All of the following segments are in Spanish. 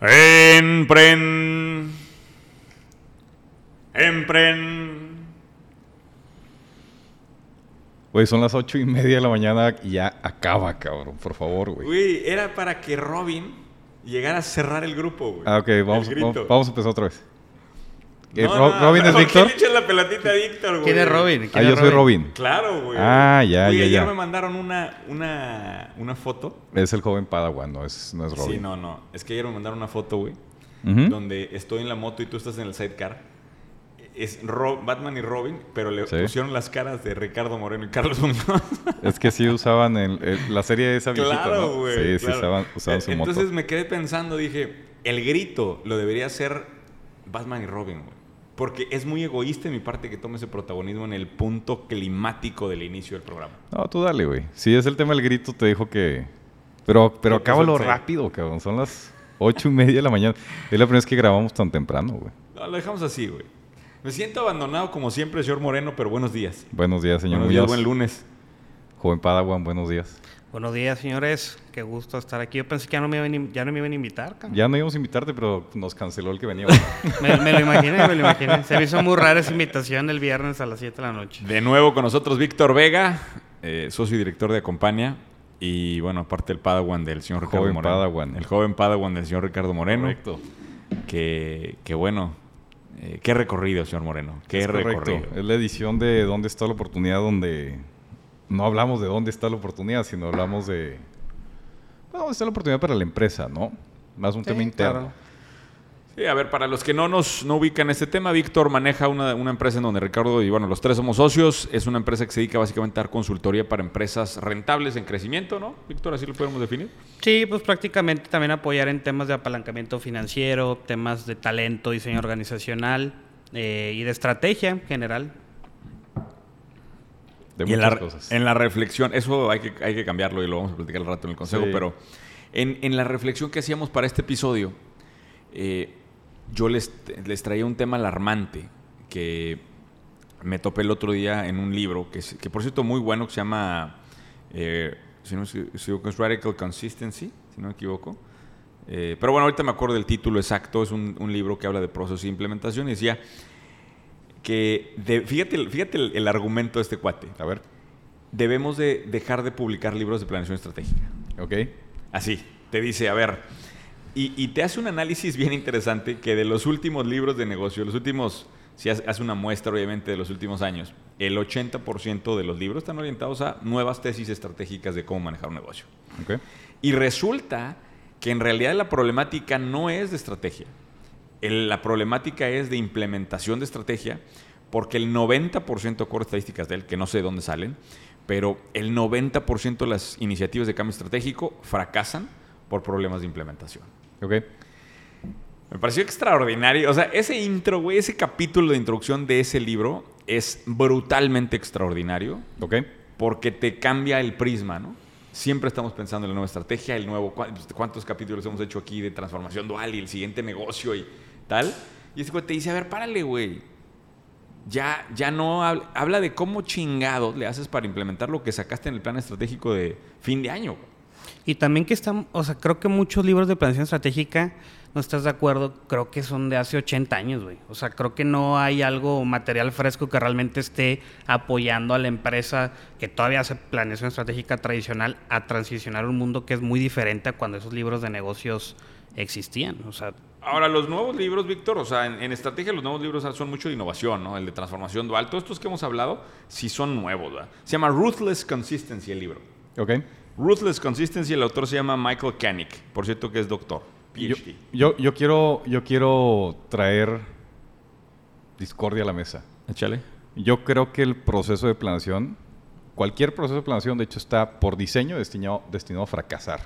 Empren. Empren. Güey, son las ocho y media de la mañana y ya acaba, cabrón. Por favor, güey. Güey, era para que Robin llegara a cerrar el grupo, güey. Ah, ok, vamos, vamos, vamos a empezar otra vez. Eh, No, Ro- no, ¿Robin es ¿por qué Víctor? le echas la pelotita a Víctor, güey? ¿Quién es Robin? Ah, ¿Quién yo soy Robin. Claro, güey. Ah, ya, Güey, ya, ayer ya. me mandaron una, una, una foto. Es el joven Padawan, no es, no es Robin. Sí, no, no. Es que ayer me mandaron una foto, güey. Donde estoy en la moto y tú estás en el sidecar. Es Batman y Robin, pero le Sí. pusieron las caras de Ricardo Moreno y Carlos Muñoz. Es que sí usaban el- el- la serie de esa viejita, claro, ¿no? güey. Sí, sí, claro. usaban, usaban su Entonces moto. me quedé pensando, dije, el grito lo debería hacer Batman y Robin, güey. Porque es muy egoísta de mi parte que tome ese protagonismo en el punto climático del inicio del programa. No, tú dale, güey. Si es el tema del grito, te dijo que... Pero, pero acábalo rápido, cabrón. Son las ocho y media de la mañana. Es la primera vez que grabamos tan temprano, güey. No, lo dejamos así, güey. Me siento abandonado como siempre, señor Moreno, pero buenos días. Buenos días, señor buenos días, buen lunes. Joven Padawan, buenos días. Buenos días, señores. Qué gusto estar aquí. Yo pensé que ya no me iban, ya no me iban a invitar, cabrón. Ya no íbamos a invitarte, pero nos canceló el que venía. Me, me lo imaginé, me lo imaginé. Se me hizo muy rara esa invitación el viernes a las 7 de la noche. De nuevo con nosotros Víctor Vega, eh, socio y director de Acompaña. Y bueno, aparte el Padawan del señor Ricardo Joven Moreno. Padawan. El joven Padawan del señor Ricardo Moreno. Correcto. Que, que bueno, eh, qué recorrido, señor Moreno. Qué Es correcto. recorrido. Es la edición de ¿Dónde está la oportunidad? Donde no hablamos de dónde está la oportunidad, sino hablamos de... Bueno, ¿dónde está la oportunidad para la empresa, no? Más un Sí, tema interno. claro. Sí, a ver, para los que no nos no ubican este tema, Víctor maneja una, una empresa en donde Ricardo y bueno, los tres somos socios. Es una empresa que se dedica básicamente a dar consultoría para empresas rentables en crecimiento, ¿no? Víctor, así lo podemos definir. Sí, pues prácticamente también apoyar en temas de apalancamiento financiero, temas de talento, diseño organizacional eh, y de estrategia en general. De y en la, cosas. en la reflexión, eso hay que, hay que cambiarlo y lo vamos a platicar al rato en el consejo, Sí. pero en, en la reflexión que hacíamos para este episodio, eh, yo les, les traía un tema alarmante que me topé el otro día en un libro, que, que por cierto muy bueno, que se llama, eh, si no equivoco, es Radical Consistency, si no me equivoco. Eh, pero bueno, ahorita me acuerdo del título exacto, es un, un libro que habla de procesos de implementación y decía que, de- fíjate, el- fíjate el- el argumento de este cuate A ver, debemos de dejar de publicar libros de planeación estratégica. ok. Así, te dice, a ver, y, y te hace un análisis bien interesante que de los últimos libros de negocio, los últimos, si hace una muestra obviamente de los últimos años, el 80% de los libros están orientados a nuevas tesis estratégicas de cómo manejar un negocio. ok. Y resulta que en realidad la problemática no es de estrategia. El- la problemática es de implementación de estrategia, porque el 90%, acuerdo estadísticas de él, que no sé de dónde salen, pero el 90% de las iniciativas de cambio estratégico fracasan por problemas de implementación. Ok. Me pareció extraordinario. O sea, ese intro, güey, ese capítulo de introducción de ese libro es brutalmente extraordinario Ok. porque te cambia el prisma, ¿no? Siempre estamos pensando en la nueva estrategia, el nuevo, ¿cuá- cuántos capítulos hemos hecho aquí de transformación dual y el siguiente negocio y Y ese güey te dice, a ver, párale, güey. Ya, ya no habla, habla de cómo chingados le haces para implementar lo que sacaste en el plan estratégico de fin de año. Y también que están, o sea, creo que muchos libros de planeación estratégica, no estás de acuerdo, creo que son de hace 80 años, güey. O sea, creo que no hay algo material fresco que realmente esté apoyando a la empresa que todavía hace planeación estratégica tradicional a transicionar un mundo que es muy diferente a cuando esos libros de negocios existían. O sea, Ahora, los nuevos libros, Víctor, o sea, en, en estrategia los nuevos libros son mucho de innovación, ¿no? El de transformación dual. Todos estos que hemos hablado sí son nuevos, ¿verdad? Se llama Ruthless Consistency el libro. Ok. Ruthless Consistency, el autor se llama Michael Kanik. Por cierto que es doctor, Yo, PhD. yo, yo quiero, yo quiero traer discordia a la mesa. Échale. Yo creo que el proceso de planeación, cualquier proceso de planeación, de hecho, está por diseño destinado, destinado a fracasar.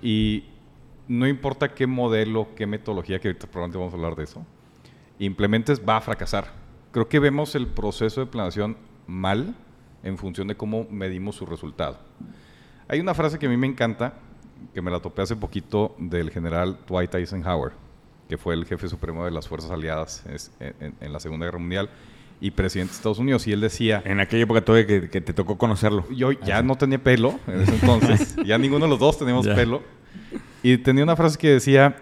Y no importa qué modelo, qué metodología, que ahorita probablemente vamos a hablar de eso, implementes, va a fracasar. Creo que vemos el proceso de planeación mal en función de cómo medimos su resultado. Hay una frase que a mí me encanta, que me la topé hace poquito del general Dwight Eisenhower, que fue el jefe supremo de las Fuerzas Aliadas en, en- en la Segunda Guerra Mundial y presidente de Estados Unidos. Y él decía, En aquella época todavía que, que te tocó conocerlo. yo ya no tenía pelo en ese entonces, ya ninguno de los dos teníamos Ya. pelo. Y tenía una frase que decía,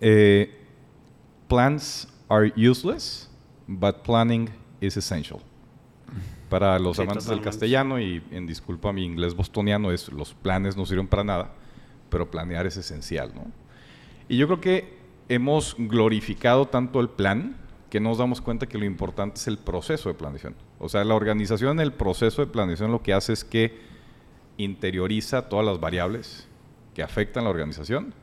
eh, plans are useless, but planning is essential. Para los Sí, amantes del castellano y en disculpa mi inglés bostoniano es los planes no sirven para nada, pero planear es esencial, ¿no? Y yo creo que hemos glorificado tanto el plan que nos damos cuenta que lo importante es el proceso de planeación. O sea, la organización en el proceso de planeación lo que hace es que interioriza todas las variables que afectan la organización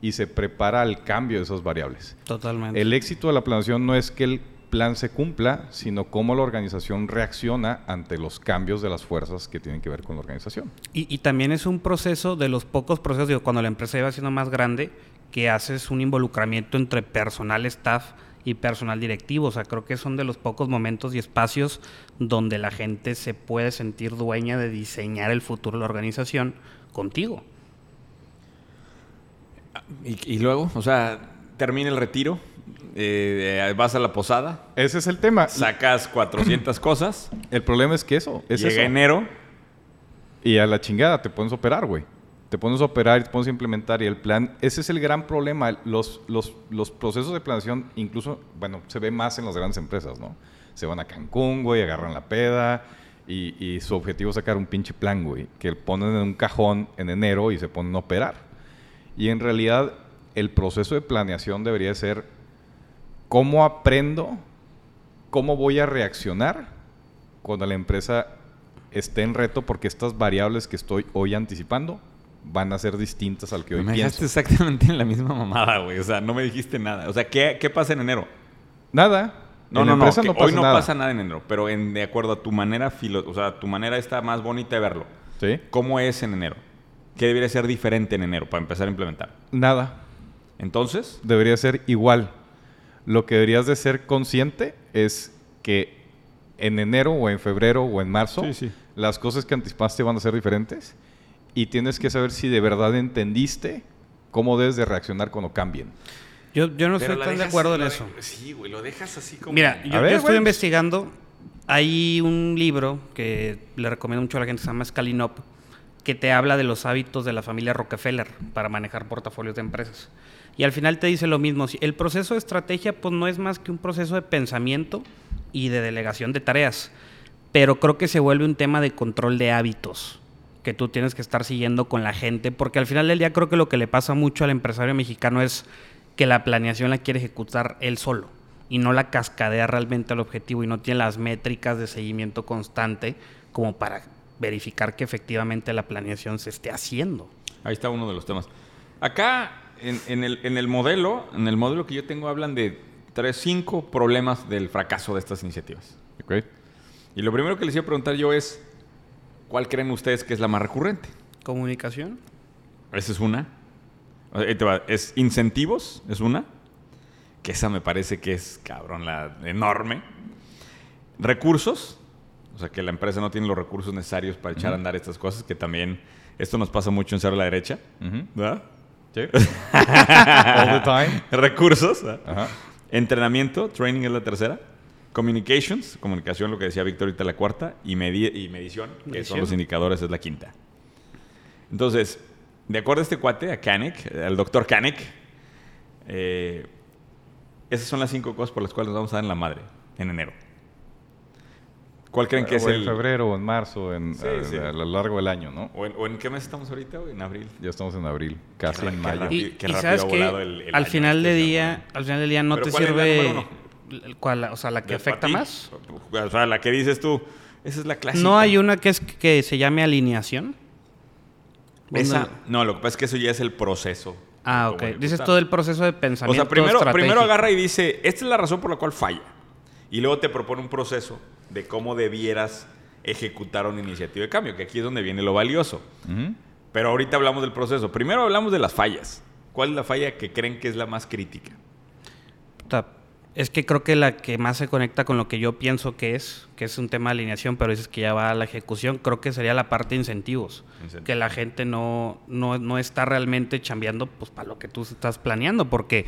y se prepara al cambio de esas variables. Totalmente. El éxito de la planeación no es que el plan se cumpla, sino cómo la organización reacciona ante los cambios de las fuerzas que tienen que ver con la organización. Y, y también es un proceso de los pocos procesos, digo, cuando la empresa iba siendo más grande, que haces un involucramiento entre personal staff y personal directivo. O sea, creo que son de los pocos momentos y espacios donde la gente se puede sentir dueña de diseñar el futuro de la organización contigo. Y, y luego, o sea, termina el retiro, eh, vas a la posada, Ese es el tema. sacas 400 cosas, El problema es que eso, es llega eso. enero, Y a la chingada te pones a operar, güey. Te pones a operar y te pones a implementar. Y el plan, ese es el gran problema. Los, los, los procesos de planeación, incluso, bueno, se ve más en las grandes empresas, ¿no? Se van a Cancún, güey, agarran la peda. Y, y su objetivo es sacar un pinche plan, güey. Que ponen en un cajón en enero y se ponen a operar. Y en realidad, el proceso de planeación debería ser cómo aprendo, cómo voy a reaccionar cuando la empresa esté en reto, porque estas variables que estoy hoy anticipando van a ser distintas al que hoy me pienso. dejaste exactamente en la misma mamada, güey. O sea, no me dijiste nada. O sea, ¿qué, qué pasa en enero? Nada. No, en no, no pasa hoy no nada. pasa nada en enero, pero en, de acuerdo a tu manera, filo, o sea, tu manera está más bonita de verlo. ¿Sí? ¿Cómo es en enero? ¿Qué debería ser diferente en enero para empezar a implementar? Nada. Entonces, Debería ser igual. Lo que deberías de ser consciente es que en enero o en febrero o en marzo Sí, sí. las cosas que anticipaste van a ser diferentes y tienes que saber si de verdad entendiste cómo debes de reaccionar cuando cambien. Yo, yo no estoy tan de acuerdo en eso. de- Sí, güey, lo dejas así como... Mira, yo, A ver, yo estoy investigando. Hay un libro que le recomiendo mucho a la gente, se llama Scaling Up, que te habla de los hábitos de la familia Rockefeller para manejar portafolios de empresas. Y al final te dice lo mismo. El proceso de estrategia pues no es más que un proceso de pensamiento y de delegación de tareas. Pero creo que se vuelve un tema de control de hábitos que tú tienes que estar siguiendo con la gente, porque al final del día creo que lo que le pasa mucho al empresario mexicano es que la planeación la quiere ejecutar él solo y no la cascadea realmente al objetivo y no tiene las métricas de seguimiento constante como para verificar que efectivamente la planeación se esté haciendo. Ahí está uno de los temas. Acá, en, en el, en el modelo, en el modelo que yo tengo, hablan de tres, cinco problemas del fracaso de estas iniciativas. ¿Ok? Y lo primero que les iba a preguntar yo es, ¿cuál creen ustedes que es la más recurrente? Comunicación. Esa es una. Es incentivos, es una. Que esa me parece que es, cabrón, la enorme. Recursos. O sea, que la empresa no tiene los recursos necesarios para echar a andar estas cosas, que también esto nos pasa mucho en Ser a la Derecha. ¿Verdad? ¿Sí? All the time. Recursos. Ajá. Entrenamiento, training es la tercera. Communications, comunicación, lo que decía Víctor ahorita la cuarta. Y, medi- y medición, que son los indicadores, es la quinta. Entonces, de acuerdo a este cuate, a Kanek, al doctor Kanek, eh, esas son las cinco cosas por las cuales nos vamos a dar en la madre en enero. ¿Cuál creen que es O en el...? febrero o en marzo, en, Sí, a, sí. a lo largo del año, ¿no? ¿O en, o en qué mes estamos ahorita? o ¿En abril? Ya estamos en abril, casi Qué en mayo. Y, qué y rápido sabes ha que volado el- el al final este, de se día, al final del día no ¿Pero te sirve cuál, o sea, la que ¿De afecta más. O sea, la que dices tú, esa es la clásica. No hay una que es que se llame alineación. Esa, ¿Dónde- no, lo que pasa es que eso ya es el proceso. Ah, ok. Dices todo el proceso de O pensamiento sea, primero, primero agarra y dice, esta es la razón por la cual falla. Y luego te propone un proceso de cómo debieras ejecutar una iniciativa de cambio, que aquí es donde viene lo valioso. Pero ahorita hablamos del proceso. Primero hablamos de las fallas. ¿Cuál es la falla que creen que es la más crítica? Es que creo que la que más se conecta con lo que yo pienso que es, que es un tema de alineación, pero dices que ya va a la ejecución, creo que sería la parte de incentivos. Que la gente no, no, no está realmente chambeando pues, para lo que tú estás planeando, porque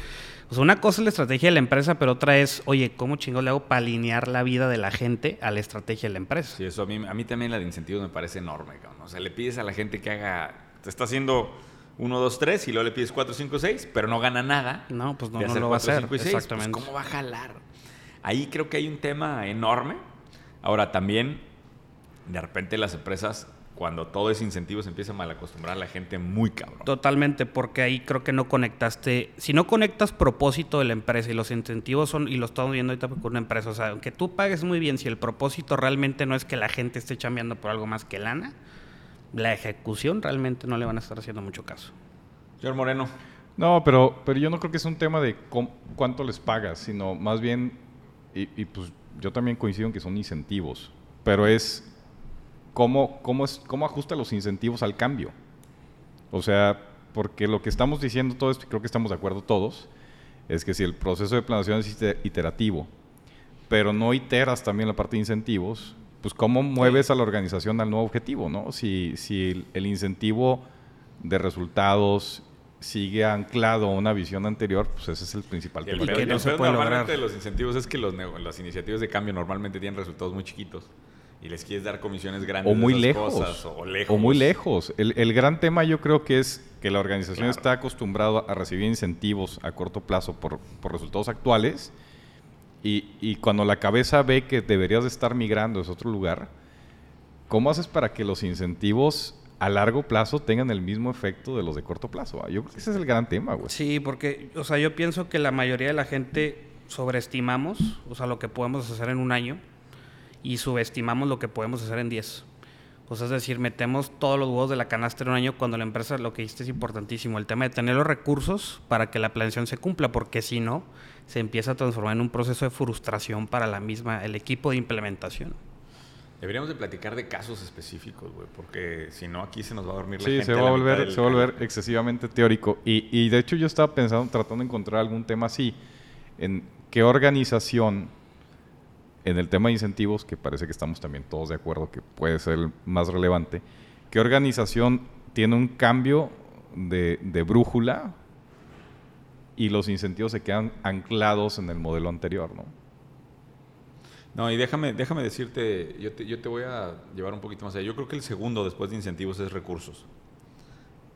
sea, una cosa es la estrategia de la empresa, pero otra es, oye, ¿cómo chingados le hago para alinear la vida de la gente a la estrategia de la empresa? Sí, eso a mí, a mí también la de incentivos me parece enorme, cabrón. O sea, le pides a la gente que haga, te está haciendo 1, 2, 3 y luego le pides 4, 5, 6, pero no gana nada. No, pues no, de no lo va a 4, hacer. 5 y 6, pues, Exactamente. ¿Cómo va a jalar? Ahí creo que hay un tema enorme. Ahora, también, de repente las empresas, cuando todo es incentivo, se empieza a malacostumbrar a la gente muy cabrón. Totalmente, porque ahí creo que no conectaste. Si no conectas propósito de la empresa y los incentivos son, y lo estamos viendo ahorita con una empresa, o sea, aunque tú pagues muy bien, si el propósito realmente no es que la gente esté chambeando por algo más que lana, la ejecución realmente no le van a estar haciendo mucho caso. Señor Moreno, No, pero, pero yo no creo que es un tema de cómo- cuánto les pagas, sino más bien, y, y pues yo también coincido en que son incentivos, pero es cómo, cómo, es, cómo ajusta los incentivos al cambio. O sea, porque lo que estamos diciendo todo esto, y creo que estamos de acuerdo todos, es que si el proceso de planeación es ite- iterativo, pero no iteras también la parte de incentivos, pues cómo mueves a la organización al nuevo objetivo, ¿no? Si, si el, incentivo de resultados sigue anclado a una visión anterior, pues ese es el principal el tema. que peor- no el se puede normalmente lograr. de los incentivos es que los las iniciativas de cambio normalmente tienen resultados muy chiquitos y les quieres dar comisiones grandes o de muy esas lejos, cosas, o lejos. o muy lejos. El, el gran tema yo creo que es que la organización Claro. está acostumbrada a recibir incentivos a corto plazo por, por resultados actuales y, y cuando la cabeza ve que deberías de estar migrando a otro lugar, ¿cómo haces para que los incentivos a largo plazo tengan el mismo efecto de los de corto plazo? ah? Yo creo que ese es el gran tema, güey. Sí, porque, o sea, yo pienso que la mayoría de la gente sobreestimamos, o sea, lo que podemos hacer en un año y subestimamos lo que podemos hacer en 10. O sea, es decir, metemos todos los huevos de la canasta en un año cuando la empresa, lo que dijiste es importantísimo, el tema de tener los recursos para que la planeación se cumpla, porque si no, se empieza a transformar en un proceso de frustración para la misma, el equipo de implementación. Deberíamos de platicar de casos específicos, güey, porque si no aquí se nos va a dormir la Sí, gente. se va, a volver, del se va a volver excesivamente teórico. Y, y de hecho yo estaba pensando, tratando de encontrar algún tema así, en qué organización, en el tema de incentivos, que parece que estamos también todos de acuerdo que puede ser el más relevante, qué organización tiene un cambio de, de brújula y los incentivos se quedan anclados en el modelo anterior, ¿no? No, y déjame, déjame decirte, yo te, yo te voy a llevar un poquito más allá. Yo creo que el segundo después de incentivos es recursos.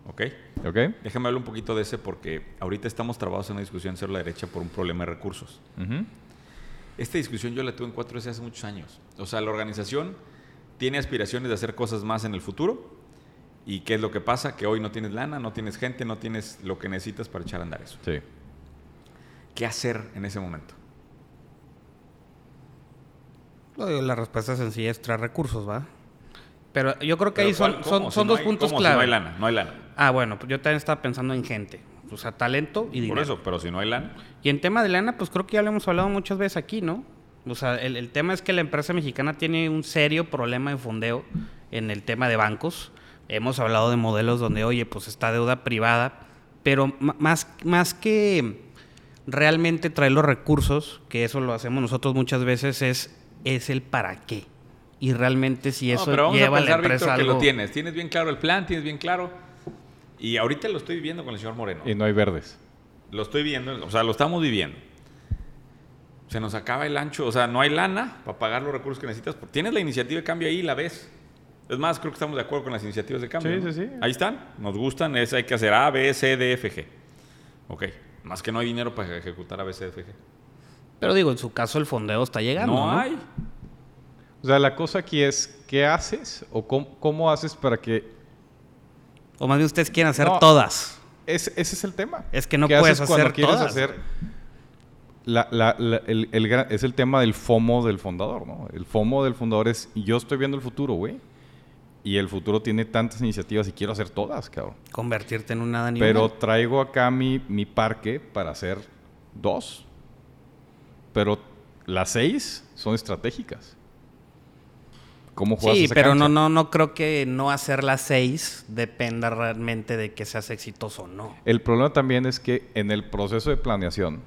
¿Ok? ¿Ok? Déjame hablar un poquito de ese porque ahorita estamos trabados en una discusión hacia la derecha por un problema de recursos. Ujú. Esta discusión yo la tuve en 4S hace muchos años. O sea, la organización tiene aspiraciones de hacer cosas más en el futuro. ¿Y qué es lo que pasa? Que hoy no tienes lana, no tienes gente, no tienes lo que necesitas para echar a andar eso. Sí. ¿Qué hacer en ese momento? La respuesta sencilla es traer recursos, ¿va? Pero yo creo que Pero ahí son, ¿cuál- son, cómo? son Si no dos hay- puntos ¿cómo? Si clave. no hay lana, no hay lana. Ah, bueno, pues yo también estaba pensando en gente. O sea, talento y dinero. Por eso, pero si no hay lana. Y en tema de lana, pues creo que ya lo hemos hablado muchas veces aquí, ¿no? O sea, el, el tema es que la empresa mexicana tiene un serio problema de fondeo en el tema de bancos. Hemos hablado de modelos donde, oye, pues está deuda privada, pero más, más que realmente traer los recursos, que eso lo hacemos nosotros muchas veces, es, es el para qué. Y realmente si eso no, pero vamos lleva a a la pensar, empresa Víctor, que lo tienes. Tienes bien claro el plan, tienes bien claro. Y ahorita lo estoy viviendo con el señor Moreno. Y no hay verdes. Lo estoy viendo, o sea, lo estamos viviendo. Se nos acaba el ancho, o sea, no hay lana para pagar los recursos que necesitas. Tienes la iniciativa de cambio ahí y la ves. Es más, creo que estamos de acuerdo con las iniciativas de cambio. Sí, ¿no? sí, sí. Ahí están, nos gustan, es, hay que hacer A, B, C, D, F, G. Ok, más que no hay dinero para ejecutar A, B, C, D, F, G. Pero digo, en su caso el fondeo está llegando, no, ¿no? hay. O sea, la cosa aquí es, ¿qué haces o cómo, cómo haces para que... O más bien ustedes quieren hacer No. todas. Ese, ese es el tema. Es que no ¿Qué puedes haces cuando hacer quieres todas, hacer... güey. La- la- la- el, el es el tema del FOMO del fundador, ¿no? El FOMO del fundador es, yo estoy viendo el futuro, güey. Y el futuro tiene tantas iniciativas y quiero hacer todas, cabrón. Convertirte en un nada ni Pero una. traigo acá mi, mi parque para hacer dos. Pero las seis son estratégicas. ¿Cómo juegas Sí, esa pero no, cancha? no, no creo que no hacer las seis dependa realmente de que seas exitoso o no. El problema también es que en el proceso de planeación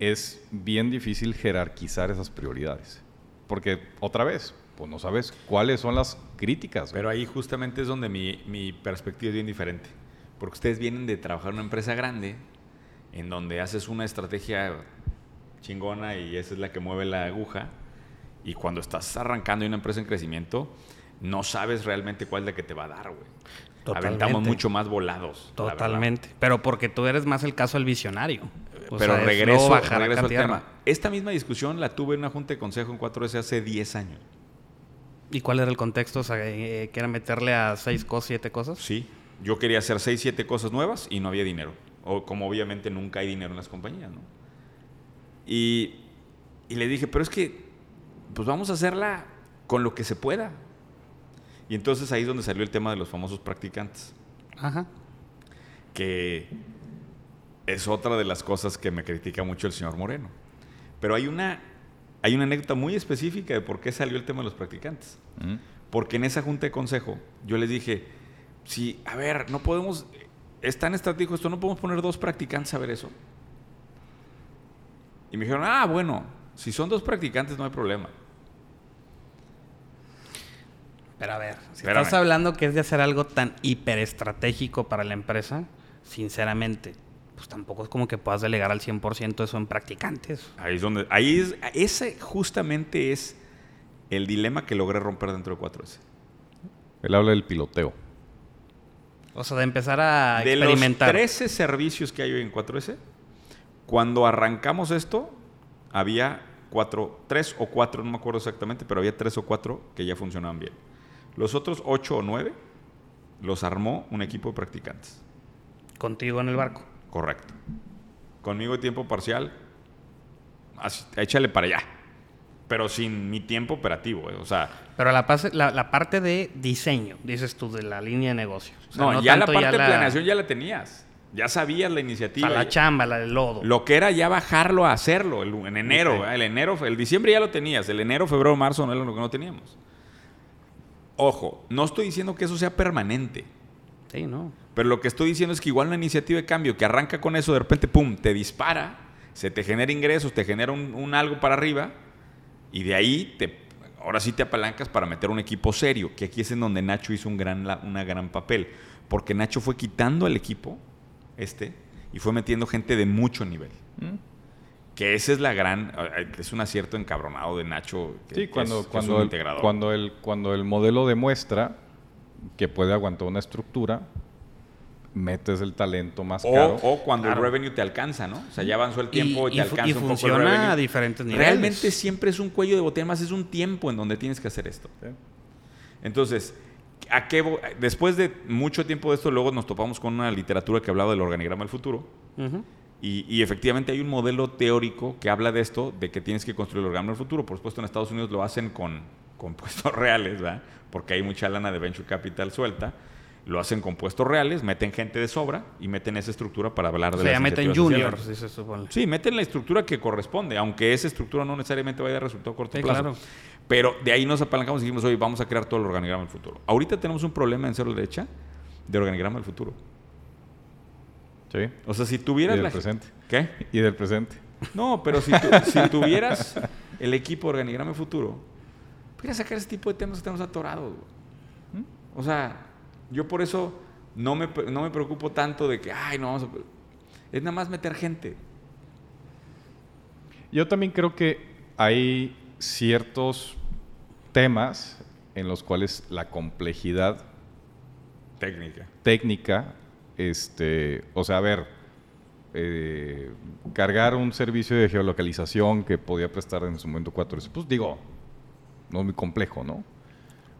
es bien difícil jerarquizar esas prioridades. Porque, otra vez, pues no sabes cuáles son las críticas. Pero ahí justamente es donde mi, mi perspectiva es bien diferente. Porque ustedes vienen de trabajar en una empresa grande, en donde haces una estrategia chingona y esa es la que mueve la aguja. Y cuando estás arrancando una empresa en crecimiento, no sabes realmente cuál es la que te va a dar, güey. Totalmente. aventamos mucho más volados. Totalmente. Pero porque tú eres más el caso del visionario. O Pero sea, regreso, bajar regreso al tema. Esta misma discusión la tuve en una junta de consejo en 4S hace 10 años. ¿Y cuál era el contexto? O sea, eh, que era meterle a seis cosas, siete cosas. Sí. Yo quería hacer 6, 7 cosas nuevas y no había dinero. O como obviamente nunca hay dinero en las compañías, ¿no? Y, y le dije, pero es que, pues vamos a hacerla con lo que se pueda. Y entonces ahí es donde salió el tema de los famosos practicantes. Ajá. que es otra de las cosas que me critica mucho el señor Moreno. Pero hay una, hay una anécdota muy específica de por qué salió el tema de los practicantes. ¿Mm? Porque en esa junta de consejo yo les dije, sí, a ver, no podemos, es tan estratégico esto, no podemos poner dos practicantes a ver eso. Y me dijeron, ah, bueno, si son dos practicantes no hay problema. Pero a ver, si Espérame. estás hablando que es de hacer algo tan hiperestratégico para la empresa, sinceramente, pues tampoco es como que puedas delegar al 100% eso en practicantes. Ahí es donde, ahí es, ese justamente es el dilema que logré romper dentro de 4S. Él habla del piloteo. O sea, de empezar a de los experimentar. 13 servicios que hay hoy en 4S, cuando arrancamos esto, había cuatro, tres o cuatro, no me acuerdo exactamente, pero había tres o cuatro que ya funcionaban bien. Los otros ocho o nueve los armó un equipo de practicantes. Contigo en el barco. Correcto. Conmigo tiempo parcial, así, échale para allá. Pero sin mi tiempo operativo, eh, o sea, Pero la, pase- la, la parte de diseño, dices tú, de la línea de negocio. O sea, no, ya la parte de la- planeación ya la tenías. Ya sabías la O iniciativa. sea, la chamba, la del lodo. Lo que era ya bajarlo a hacerlo el- en enero. El enero, el diciembre ya lo tenías. El enero, febrero, marzo no era lo que no teníamos. Ojo, no estoy diciendo que eso sea permanente. Sí, ¿no? Pero lo que estoy diciendo es que igual una iniciativa de cambio que arranca con eso, de repente, pum, te dispara, se te genera ingresos, te genera un, un algo para arriba, y de ahí te, ahora sí te apalancas para meter un equipo serio, que aquí es en donde Nacho hizo un gran, una gran papel. Porque Nacho fue quitando al equipo, este, y fue metiendo gente de mucho nivel. ¿Mm? Que esa es la gran, eh, es un acierto encabronado de Nacho. Que, Sí, que cuando, es- que es cuando, un el, integrador. cuando, el, cuando el modelo demuestra que puede aguantar una estructura, metes el talento más o, caro. o cuando Claro. el revenue te alcanza, ¿no? O sea, ya avanzó el tiempo y, y, te alcanza y un poco el funciona a diferentes niveles. Realmente siempre es un cuello de botella, más es un tiempo en donde tienes que hacer esto. Sí. Entonces, ¿a qué después de mucho tiempo de esto, luego nos topamos con una literatura que hablaba del organigrama del futuro. Ujú. Y, y efectivamente hay un modelo teórico que habla de esto, de que tienes que construir el organigrama del futuro. Por supuesto, en Estados Unidos lo hacen con, con puestos reales, ¿verdad? Porque hay mucha lana de venture capital suelta. Lo hacen con puestos reales, meten gente de sobra y meten esa estructura para hablar O de sea, las ya meten juniors, sí se supone. Sí, meten la estructura que corresponde, aunque esa estructura no necesariamente vaya a resultado a corto Sí, plazo. claro. Pero de ahí nos apalancamos y dijimos, oye, vamos a crear todo el organigrama del futuro. Ahorita tenemos un problema en cero derecha de organigrama del futuro. Sí. O sea, si Y tuvieras del la... presente. ¿Qué? Y del presente. No, pero si, tu- si tuvieras el equipo organigrama del futuro, podrías sacar ese tipo de temas que tenemos atorados. güey. ¿Mm? O sea, yo por eso no me, no me preocupo tanto de que, ay, no vamos a... Es nada más meter gente. Yo también creo que hay ciertos temas en los cuales la complejidad Técnica. técnica, este, o sea, a ver, eh, cargar un servicio de geolocalización que podía prestar en su momento 4S, pues digo, no es muy complejo, ¿no?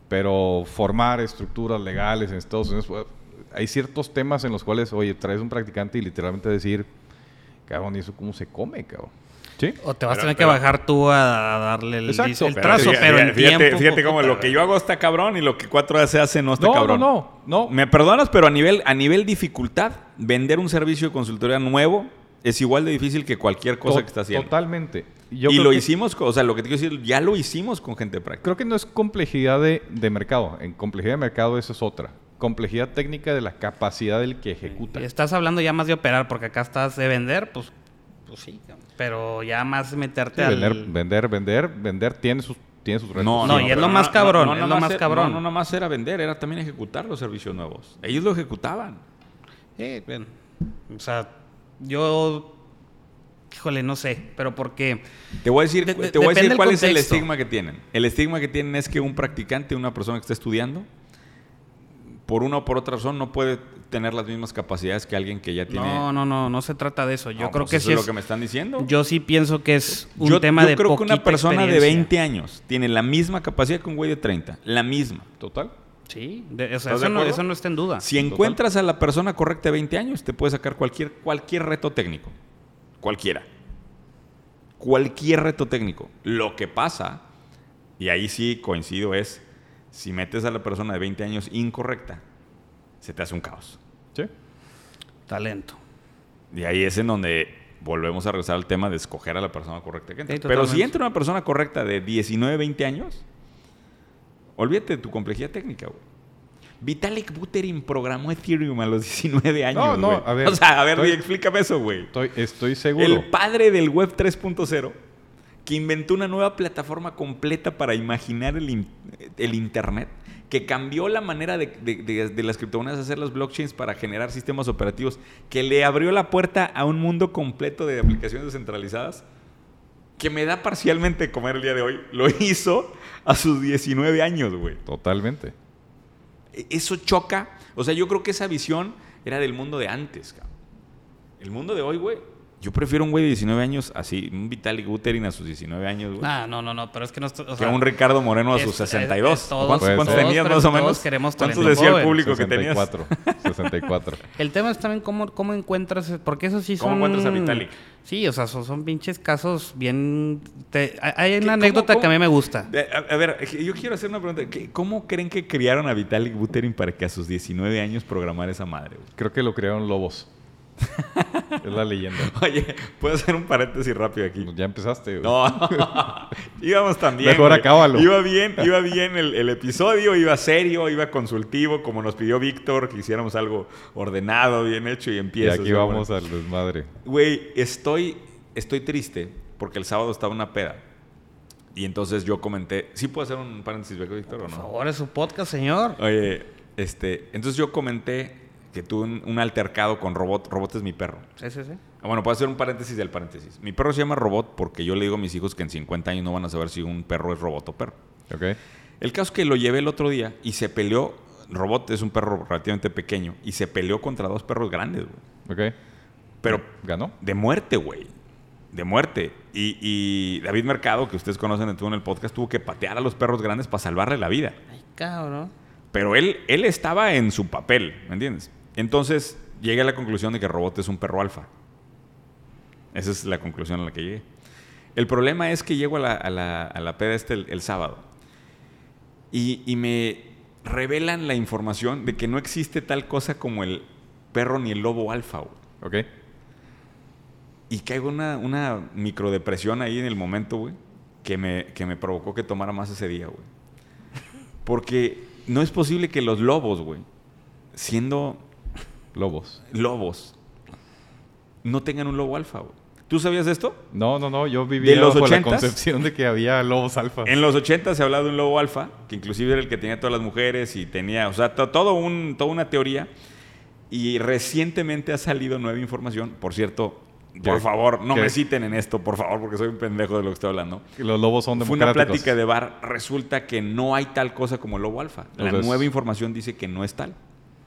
Pero formar estructuras legales en Estados Unidos, pues, hay ciertos temas en los cuales, oye, traes un practicante y literalmente decir, cabrón, ¿y eso cómo se come, cabrón? ¿Sí? O te vas Pero- a tener que pero- bajar tú a, darle el, Exacto, dice- el pero trazo, fíjate, pero en fíjate, tiempo. Fíjate cómo lo que yo hago está cabrón y lo que 4S hace no está No, cabrón. no, no, no. Me perdonas, pero a nivel, a nivel dificultad, vender un servicio de consultoría nuevo es igual de difícil que cualquier cosa To- que está haciendo. Totalmente. Yo y lo que- hicimos, o sea, lo que te quiero decir, ya lo hicimos con gente práctica. Creo que no es complejidad de, de mercado. En complejidad de mercado eso es otra. Complejidad técnica de la capacidad del que ejecuta. Y estás hablando ya más de operar, porque acá estás de vender, pues, pues sí. Pero ya más meterte Sí, al... vender, vender, vender, vender tiene sus, tiene sus retos. No, y es lo más cabrón, es lo más era- cabrón. No, no, nomás era vender, era también ejecutar los servicios nuevos. Ellos lo ejecutaban. Sí, bueno, o sea, yo... Híjole, no sé, pero porque... Te voy a decir, De- de- te voy a decir cuál es el estigma que tienen. El estigma que tienen es que un practicante, una persona que está estudiando, por una o por otra razón no puede tener las mismas capacidades que alguien que ya tiene. No, no, no, no se trata de eso. Yo No, creo pues que eso sí es es. lo que me están diciendo. Yo sí pienso que es un yo, tema yo de creo que una persona de experiencia. 20 años tiene la misma capacidad que un güey de 30. La misma. Total. Sí, de- o sea, ¿Estás de eso no, eso no está en duda. Si encuentras a la persona correcta de 20 años, te puede sacar cualquier, cualquier reto técnico. Cualquiera. Cualquier reto técnico. Lo que pasa, y ahí sí coincido, es si metes a la persona de 20 años incorrecta, se te hace un caos. Sí. Talento. Y ahí es en donde volvemos a regresar al tema de escoger a la persona correcta que entra. Sí, Pero si entra una persona correcta de 19, 20 años, olvídate de tu complejidad técnica, güey. Vitalik Buterin programó Ethereum a los 19 años. No, no, a ver, O sea, a ver, estoy- explícame eso, güey. Estoy, estoy seguro. El padre del web 3.0 que inventó una nueva plataforma completa para imaginar el, el Internet, que cambió la manera de, de- de- de las criptomonedas hacer los blockchains para generar sistemas operativos, que le abrió la puerta a un mundo completo de aplicaciones descentralizadas, que me da parcialmente comer el día de hoy, lo hizo a sus 19 años, güey. Totalmente. E- Eso choca. O sea, yo creo que esa visión era del mundo de antes, cabrón. El mundo de hoy, güey. Yo prefiero un güey de 19 años así, un Vitalik Buterin a sus 19 años, güey. Ah, no, no, no, pero es que no. estoy- o que un Ricardo Moreno a es- sus es- 62. es todos- ¿Cuántos, ser. tenías más o todos menos? queremos ¿Cuántos decía el público que tenías? 64. 64. El tema es también cómo, cómo encuentras, porque eso sí son... ¿Cómo encuentras a Vitalik? Sí, o sea, son, son pinches casos bien... te- hay- hay ¿Qué- una cómo- anécdota que a mí me gusta. A, a ver, yo quiero hacer una pregunta. ¿Qué- ¿Cómo creen que criaron a Vitalik Buterin para que a sus 19 años programara esa madre, güey? Creo que lo crearon lobos. Es la leyenda. Oye, ¿puedo hacer un paréntesis rápido aquí? Ya empezaste. güey. No, íbamos también. Mejor güey. acábalo. Iba bien, iba bien el, el episodio, iba serio, iba consultivo, como nos pidió Víctor, que hiciéramos algo ordenado, bien hecho y Y empieza. aquí vamos al desmadre. Güey, estoy, estoy triste porque el sábado estaba una peda. Y entonces yo comenté, ¿sí puedo hacer un paréntesis, Víctor, o Por no? favor, es su podcast, señor. Oye, este, entonces yo comenté que tuve un, un altercado con Robot. Robot es mi perro. Sí, sí, sí. Ah, Bueno, puedo hacer un paréntesis del paréntesis. Mi perro se llama Robot porque yo le digo a mis hijos que en 50 años no van a saber si un perro es robot o perro. ¿Ok? El caso es que lo llevé el otro día y se peleó. Robot es un perro relativamente pequeño y se peleó contra dos perros grandes, güey. ¿Ok? Pero ¿Ganó? de muerte, güey. De muerte. Y, y David Mercado, que ustedes conocen en el podcast, tuvo que patear a los perros grandes para salvarle la vida. Ay, cabrón. Pero él, él estaba en su papel, ¿me entiendes? Entonces llegué a la conclusión de que Robot es un perro alfa. Esa es la conclusión a la que llegué. El problema es que llego a la, a la, a la peda este el, el sábado y, y me revelan la información de que no existe tal cosa como el perro ni el lobo alfa. güey. ¿Ok? Y caigo una, una microdepresión ahí en el momento, güey, que me, que me provocó que tomara más ese día, güey. Porque no es posible que los lobos, güey, siendo Lobos. lobos, no tengan un lobo alfa. ¿Tú sabías esto? No, no, no. Yo vivía ¿De los bajo la 80s? concepción de que había lobos alfa. En los 80 se hablaba de un lobo alfa, que inclusive era el que tenía todas las mujeres y tenía, o sea, to- todo un, toda una teoría. Y recientemente ha salido nueva información. Por cierto, por ¿Qué? favor, no ¿Qué? me citen en esto, por favor, porque soy un pendejo de lo que estoy hablando. Que Los lobos son Fue una democráticos. plática de bar. Resulta que no hay tal cosa como lobo alfa. La Entonces- nueva información dice que no es tal.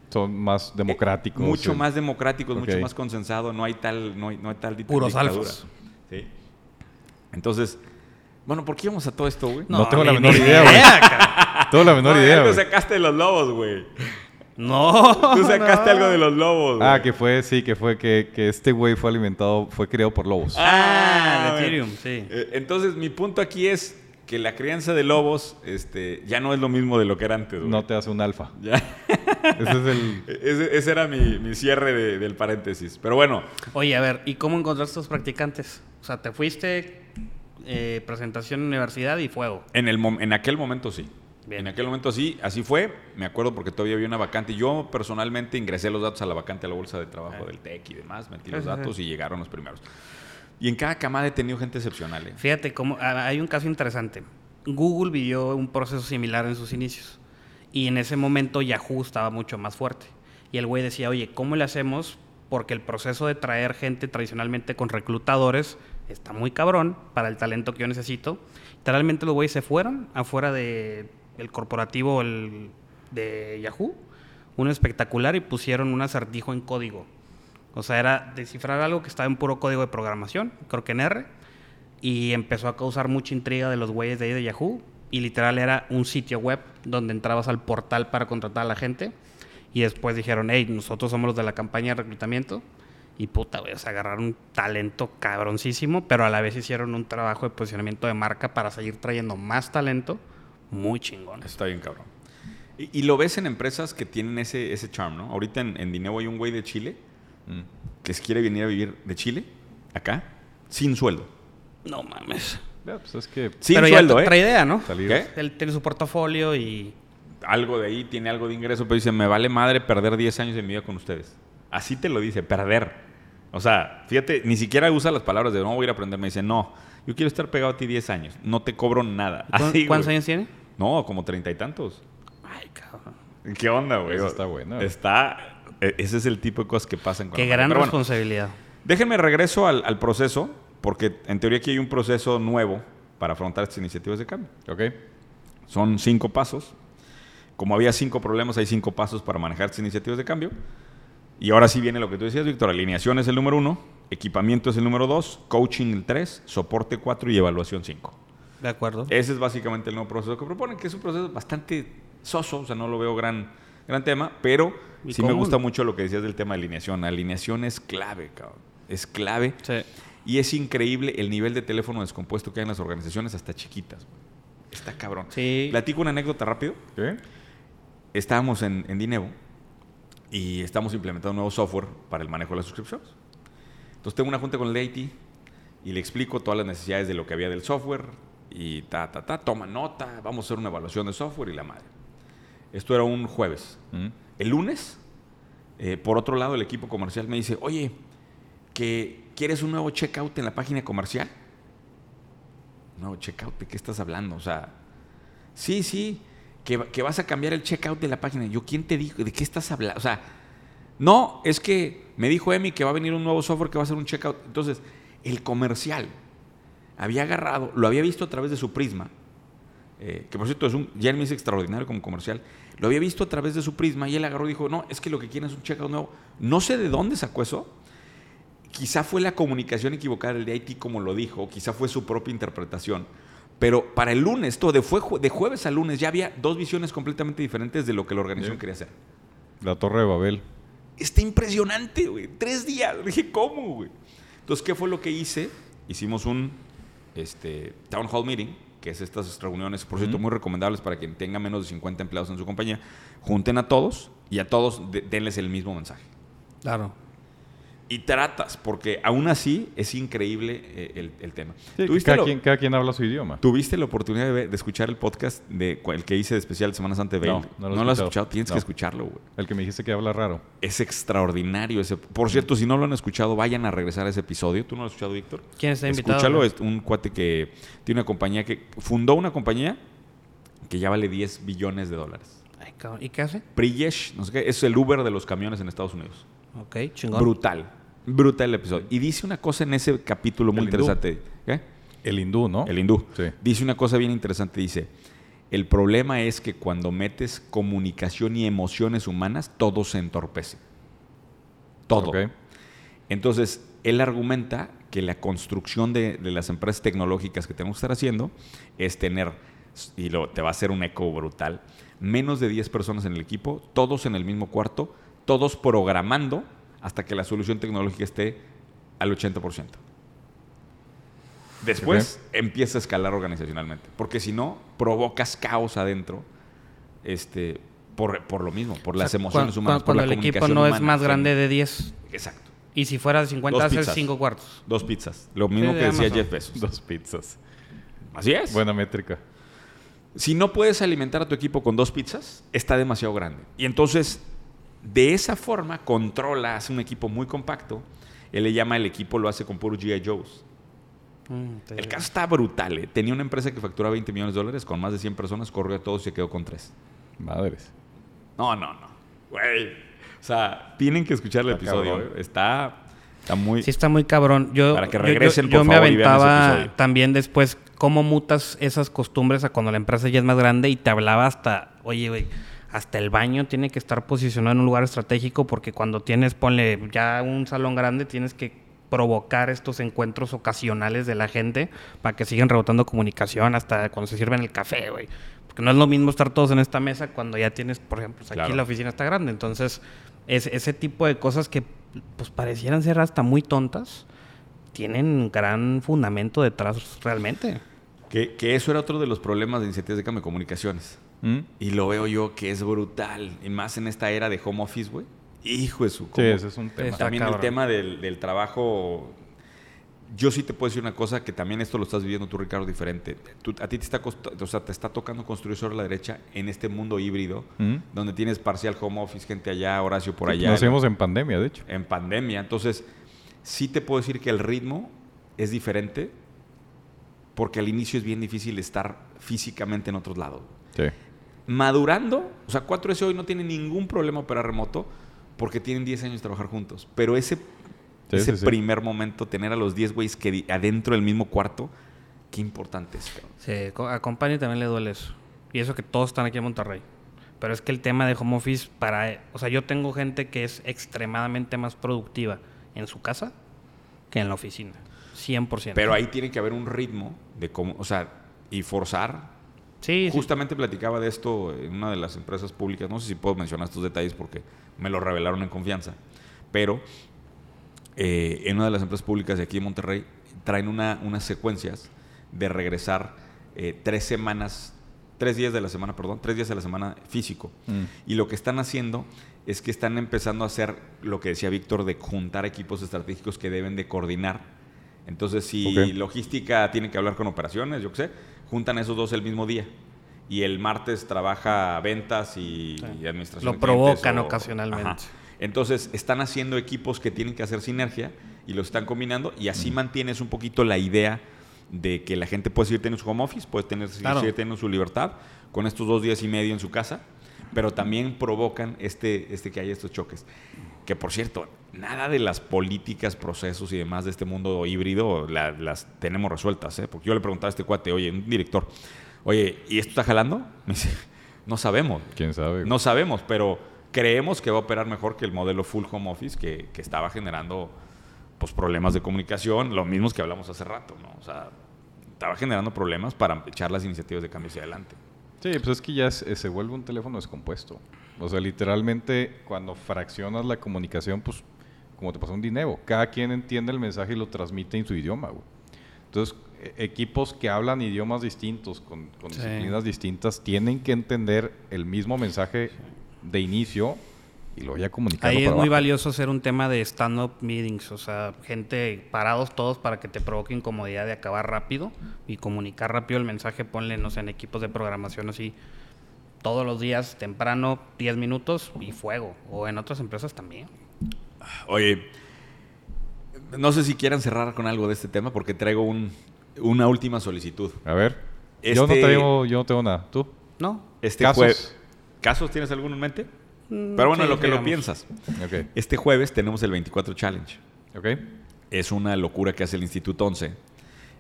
Son más democráticos. Mucho sí. más democráticos, mucho más consensado. No hay tal, no hay, no hay tal Puros dictadura. Sí. Entonces, bueno, ¿por qué íbamos a todo esto, güey? No tengo la menor idea, güey. Tengo la menor No, idea, güey. sacaste de los lobos, güey. No. Tú sacaste no. algo de los lobos, güey. Ah, que fue, sí, que fue que, que este güey fue alimentado, fue criado por lobos. Ah, de güey. Ethereum, sí. Eh, Entonces, mi punto aquí es que la crianza de lobos este, ya no es lo mismo de lo que era antes, güey. no te hace un alfa. Ya. Ese es el... Ese, ese era mi, mi cierre de- del paréntesis. Pero bueno, Oye, a ver, ¿y cómo encontraste a tus practicantes? O sea, te fuiste, eh, presentación en universidad y fuego. en, el en aquel momento sí. Bien. En aquel momento sí, así fue. Me acuerdo porque todavía había una vacante. Yo personalmente ingresé los datos a la vacante a la bolsa de trabajo del TEC y demás. Metí los datos y llegaron los primeros. Y en cada camada he tenido gente excepcional. ¿eh? Fíjate, cómo, ah, hay un caso interesante. Google vivió un proceso similar en sus inicios. Y en ese momento Yahoo estaba mucho más fuerte. Y el güey decía, oye, ¿cómo le hacemos? Porque el proceso de traer gente tradicionalmente con reclutadores está muy cabrón para el talento que yo necesito. Literalmente los güeyes se fueron afuera de el corporativo el- de Yahoo un espectacular y pusieron un acertijo en código. O sea, era descifrar algo que estaba en puro código de programación, creo que en R, y empezó a causar mucha intriga de los güeyes de ahí de Yahoo. Y literal era un sitio web donde entrabas al portal para contratar a la gente. Y después dijeron, hey, nosotros somos los de la campaña de reclutamiento. Y puta, güey, o sea, agarraron un talento cabroncísimo, pero a la vez hicieron un trabajo de posicionamiento de marca para seguir trayendo más talento muy chingón. Está bien, cabrón. Y, y lo ves en empresas que tienen ese, ese charm, ¿no? Ahorita en, en hay un güey de Chile Mm. que quiere venir a vivir de Chile, acá, sin sueldo. No mames. Ya, pues es que Sin pero sueldo, ya ¿eh? trae idea, ¿no? salir. ¿Qué? Él tiene su portafolio y... Algo de ahí, tiene algo de ingreso, pero dice, me vale madre perder 10 años de mi vida con ustedes. Así te lo dice, perder. O sea, fíjate, ni siquiera usa las palabras de no voy a ir a aprender. Me dice, no, yo quiero estar pegado a ti 10 años. No te cobro nada. ¿Cu- Así, ¿Cuántos güey. años tiene? No, como treinta y tantos. Ay, cabrón. ¿Qué onda, güey? Eso está bueno. Está... e- Ese es el tipo de cosas que pasan con Qué la gran Pero bueno, responsabilidad. Déjenme regreso al, al proceso, porque en teoría aquí hay un proceso nuevo para afrontar estas iniciativas de cambio. Ok. Son cinco pasos. Como había cinco problemas, hay cinco pasos para manejar estas iniciativas de cambio. Y ahora sí viene lo que tú decías, Víctor. Alineación es el número uno, equipamiento es el número dos, coaching el tres, soporte cuatro y evaluación cinco. De acuerdo. Ese es básicamente el nuevo proceso que proponen, que es un proceso bastante soso, o sea, no lo veo gran, gran tema, pero ¿Y sí me gusta mucho lo que decías del tema de alineación. Alineación es clave, cabrón. Es clave. Sí. Y es increíble el nivel de teléfono descompuesto que hay en las organizaciones, hasta chiquitas. Está cabrón. Sí. Platico una anécdota rápido. ¿Qué? Estábamos en, en Dinevo y estamos implementando un nuevo software para el manejo de las suscripciones. Entonces tengo una junta con el de IT y le explico todas las necesidades de lo que había del software y ta, ta, ta, toma nota, vamos a hacer una evaluación de software y la madre. Esto era un jueves. Mm. El lunes, eh, por otro lado, el equipo comercial me dice, oye, que ¿quieres un nuevo checkout en la página comercial? No, checkout, ¿de qué estás hablando? O sea, sí, sí, que, vas a cambiar el checkout de la página. Yo, ¿quién te dijo? ¿De qué estás hablando? O sea, no, es que me dijo Emi que va a venir un nuevo software que va a hacer un checkout. Entonces, el comercial había agarrado, lo había visto a través de su prisma, eh, que por cierto es un, Jeremy es extraordinario como comercial, lo había visto a través de su prisma y él agarró y dijo, no, es que lo que quieren es un checkout nuevo. No sé de dónde sacó eso. Quizá fue la comunicación equivocada del de IT como lo dijo, quizá fue su propia interpretación. Pero para el lunes, todo de, fue, de jueves a lunes, ya había dos visiones completamente diferentes de lo que la organización Sí. quería hacer. La Torre de Babel. Está impresionante, güey. Tres días. Dije, ¿cómo, güey? Entonces, ¿qué fue lo que hice? Hicimos un este, town hall meeting, que es estas reuniones, por cierto, muy recomendables para quien tenga menos de 50 empleados en su compañía. Junten a todos y a todos de- denles el mismo mensaje. Claro. Y tratas, porque aún así es increíble eh, el, el tema. Sí, que ¿Tuviste, cada, lo- quien, cada quien habla su idioma. ¿Tuviste la oportunidad de, ver- de escuchar el podcast de el que hice de especial de Semana Santa de No, no lo he lo has escuchado. Tienes No. que escucharlo, güey. El que me dijiste que habla raro. Es extraordinario ese. Por cierto, si no lo han escuchado, vayan a regresar a ese episodio. ¿Tú no lo has escuchado, Víctor? ¿Quién está invitado? Escúchalo, es un cuate que tiene una compañía que fundó una compañía que ya vale 10 billones de dólares. Ay, cabrón. ¿Y qué hace? Priyesh, no sé qué, es el Uber de los camiones en Estados Unidos. Ok, chingón. Brutal. Brutal el episodio. Y dice una cosa en ese capítulo muy El hindú. interesante. ¿Qué? El hindú, ¿no? El hindú. Sí. Dice una cosa bien interesante. Dice, el problema es que cuando metes comunicación y emociones humanas, todo se entorpece. Todo. Entonces, él argumenta que la construcción de, de las empresas tecnológicas que tenemos que estar haciendo es tener, y lo, te va a hacer un eco brutal, menos de 10 personas en el equipo, todos en el mismo cuarto, todos programando hasta que la solución tecnológica esté al 80%. Después empieza a escalar organizacionalmente, porque si no, provocas caos adentro este, por, por lo mismo, por las O sea, emociones cuan- humanas. cuan- por Cuando la el equipo comunicación no es más grande de 10. Exacto. Y si fuera de 50, Dos haces pizzas. 5 cuartos. Dos pizzas. Lo mismo Sí, que de decía. Jeff Bezos. Dos pizzas. Así es. Buena métrica. Si no puedes alimentar a tu equipo con dos pizzas, está demasiado grande. Y entonces, de esa forma, controla, hace un equipo muy compacto. Él le llama el equipo, lo hace con puros G.I. Joes. Mm, El caso está brutal. ¿eh? Tenía una empresa que facturaba 20 millones de dólares con más de 100 personas, corrió a todos y se quedó con tres. Madres. No, no, no. Güey. O sea, tienen que escuchar el Está episodio. cabrón. Está, está muy... Sí, está muy cabrón. Yo, Para que yo- regresen, yo, yo por me favor, y vean ese aventaba episodio. también después cómo mutas esas costumbres a cuando la empresa ya es más grande y te hablaba hasta, oye, güey, hasta el baño tiene que estar posicionado en un lugar estratégico porque cuando tienes, ponle ya un salón grande, tienes que provocar estos encuentros ocasionales de la gente para que sigan rebotando comunicación hasta cuando se sirven el café, güey. Porque no es lo mismo estar todos en esta mesa cuando ya tienes, por ejemplo, pues, aquí Claro. la oficina está grande. Entonces, es, ese tipo de cosas que pues parecieran ser hasta muy tontas, tienen un gran fundamento detrás realmente. Que, que eso era otro de los problemas de iniciativas de cambio de comunicaciones. ¿Mm? Y lo veo yo que es brutal. Y más en esta era de home office, güey. Hijo de su... Sí, ese es un tema. Está También el tema del, del trabajo. Yo sí te puedo decir una cosa que también esto lo estás viviendo tú, Ricardo, diferente. Tú- a ti te está, costa- o sea, te está tocando construir sobre la derecha en este mundo híbrido, ¿Mm? donde tienes parcial home office, gente allá, Horacio por allá. Nos hacemos en pandemia, de hecho. en pandemia. Entonces, sí te puedo decir que el ritmo es diferente porque al inicio es bien difícil estar físicamente en otros lados. Sí. Madurando, o sea, 4S hoy no tiene ningún problema operar remoto porque tienen 10 años de trabajar juntos. Pero ese, Sí, ese sí, sí. primer momento, tener a los 10 güeyes que adentro del mismo cuarto, qué importante es. cabrón. Sí, a Company también le duele eso. Y eso que todos están aquí en Monterrey. Pero es que el tema de home office para... O sea, yo tengo gente que es extremadamente más productiva en su casa que en la oficina. 100%. Pero ahí tiene que haber un ritmo de cómo, o sea, y forzar Sí, sí. Justamente platicaba de esto en una de las empresas públicas. No sé si puedo mencionar estos detalles porque me lo revelaron en confianza. Pero eh, en una de las empresas públicas de aquí en Monterrey traen una, unas secuencias de regresar eh, tres semanas, tres días de la semana, perdón, tres días de la semana físico. Mm. Y lo que están haciendo es que están empezando a hacer lo que decía Víctor de juntar equipos estratégicos que deben de coordinar. Entonces, si logística tiene que hablar con operaciones, yo qué sé, juntan esos dos el mismo día. Y el martes trabaja ventas y, Sí. y administración. Lo provocan o- ocasionalmente. Ajá. Entonces, están haciendo equipos que tienen que hacer sinergia y lo están combinando y así mantienes un poquito la idea de que la gente puede seguir teniendo su home office, puede tener, Claro. seguir teniendo su libertad con estos dos días y medio en su casa, pero también provocan este, este que haya estos choques. Que por cierto, nada de las políticas, procesos y demás de este mundo híbrido la- las tenemos resueltas, ¿eh? Porque yo le preguntaba a este cuate, oye, un director, oye, ¿y esto está jalando? Me dice, no sabemos. ¿Quién sabe? No sabemos, pero creemos que va a operar mejor que el modelo full home office que, que estaba generando pues, problemas de comunicación, los mismos que hablamos hace rato, ¿no? O sea, estaba generando problemas para echar las iniciativas de cambio hacia adelante. Sí, pues es que ya se, se vuelve un teléfono descompuesto. O sea, literalmente cuando fraccionas la comunicación, pues como te pasa un dinero, cada quien entiende el mensaje y lo transmite en su idioma, güey. Entonces, e- equipos que hablan idiomas distintos, con, con Sí. disciplinas distintas, tienen que entender el mismo mensaje de inicio y luego ya comunicarlo Ahí es muy abajo. valioso hacer un tema de stand-up meetings, o sea, gente parados todos para que te provoque incomodidad de acabar rápido y comunicar rápido el mensaje, ponle, no sé, en equipos de programación así, todos los días, temprano, 10 minutos y fuego, o en otras empresas también. Oye, no sé si quieran cerrar con algo de este tema porque traigo un- una última solicitud. A ver, yo, no Este- tengo, yo no tengo nada. ¿Tú? ¿No? Este Casos. jue- ¿Casos tienes alguno en mente? Mm, Pero bueno, sí, lo que lo piensas. Este jueves tenemos el 24 Challenge. Ok. Es una locura que hace el Instituto 11,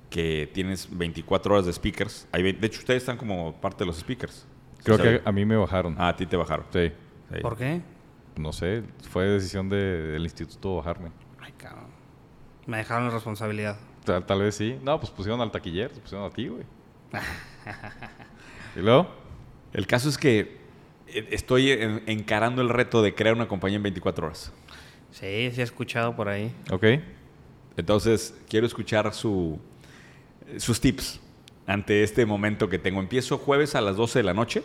que tienes 24 horas de speakers. Hay de hecho, ustedes están como parte de los speakers. Creo ¿Sí que a mí me bajaron. Ah, a ti te bajaron. Sí. Sí. ¿Por qué? No sé, fue decisión de- del instituto bajarme. Ay, cabrón. Me dejaron la responsabilidad. Tal, tal vez sí. No, pues pusieron al taquillero, te pusieron a ti, güey. ¿Y luego? El caso es que estoy en- encarando el reto de crear una compañía en 24 horas. Sí, sí he escuchado por ahí. Ok. Entonces, quiero escuchar su, sus tips ante este momento que tengo. Empiezo jueves a las 12 de la noche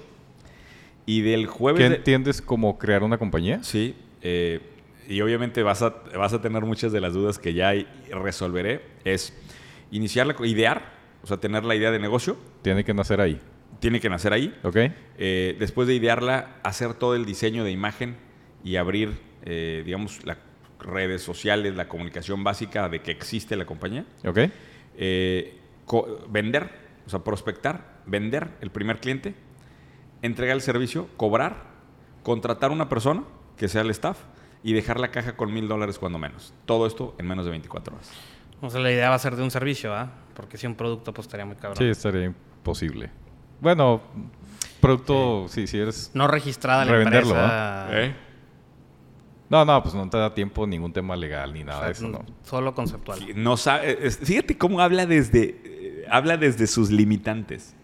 y del jueves... ¿Qué de- entiendes como crear una compañía? Sí, eh, y obviamente vas a, vas a tener muchas de las dudas que ya resolveré. Es iniciar, la, idear, o sea, tener la idea de negocio, Tiene que nacer ahí. Tiene que nacer ahí. ¿Ok? Eh, después de idearla, hacer todo el diseño de imagen y abrir, eh, digamos, las redes sociales, la comunicación básica de que existe la compañía. ¿Ok? Eh, vender, o sea, prospectar, vender el primer cliente, entregar el servicio, cobrar, contratar una persona que sea el staff y dejar la caja con mil dólares cuando menos. Todo esto en menos de 24 horas. O sea, la idea va a ser de un servicio, ¿ah? Porque si un producto, pues estaría muy cabrón. Sí, estaría imposible. Bueno, producto, sí, si eres... No registrada la Revenderlo, empresa. ¿Eh? No, no, pues no te da tiempo ningún tema legal ni O nada sea, de eso, ¿no? Solo conceptual. No sabe, es- fíjate cómo habla desde, eh, habla desde sus limitantes.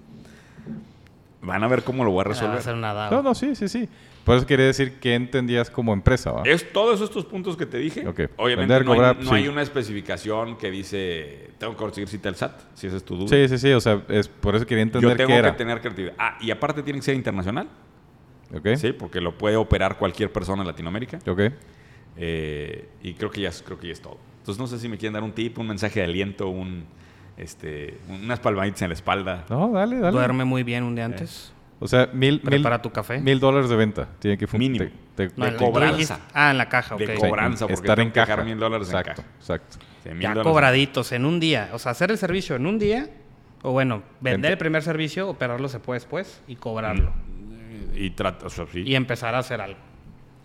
Van a ver cómo lo voy a va resolver. a ser nada. No, no, sí, sí, sí. Por eso quería decir que entendías como empresa, ¿va? Es todos estos puntos que te dije. Ok. Obviamente Vender, no, hay, cobrar, no sí. hay una especificación que dice tengo que conseguir cita al SAT, si esa es tu duda. Sí, sí, sí, o sea, es por eso quería entender Yo tengo qué era. que tener creatividad. Ah, y aparte tiene que ser internacional, ¿Ok? sí, porque lo puede operar cualquier persona en Latinoamérica. ¿Ok? Eh, y creo que ya es, creo que ya es todo. Entonces no sé si me quieren dar un tip, un mensaje de aliento, un este, unas palmaditas en la espalda. No, dale, dale. Duerme muy bien un día antes. O sea, mil, mil, Prepara tu café. mil dólares de venta. Tiene que fun- Mínimo. te- te- No, de cobranza. Ah, en la caja, ok. De cobranza, porque estar en caja. mil dólares en exacto, caja. Exacto. Mil Ya cobraditos en un día. O sea, hacer el servicio en un día. O bueno, vender Ent- el primer servicio, operarlo se puede después y cobrarlo. Y trata, o sea, sí. Y empezar a hacer algo.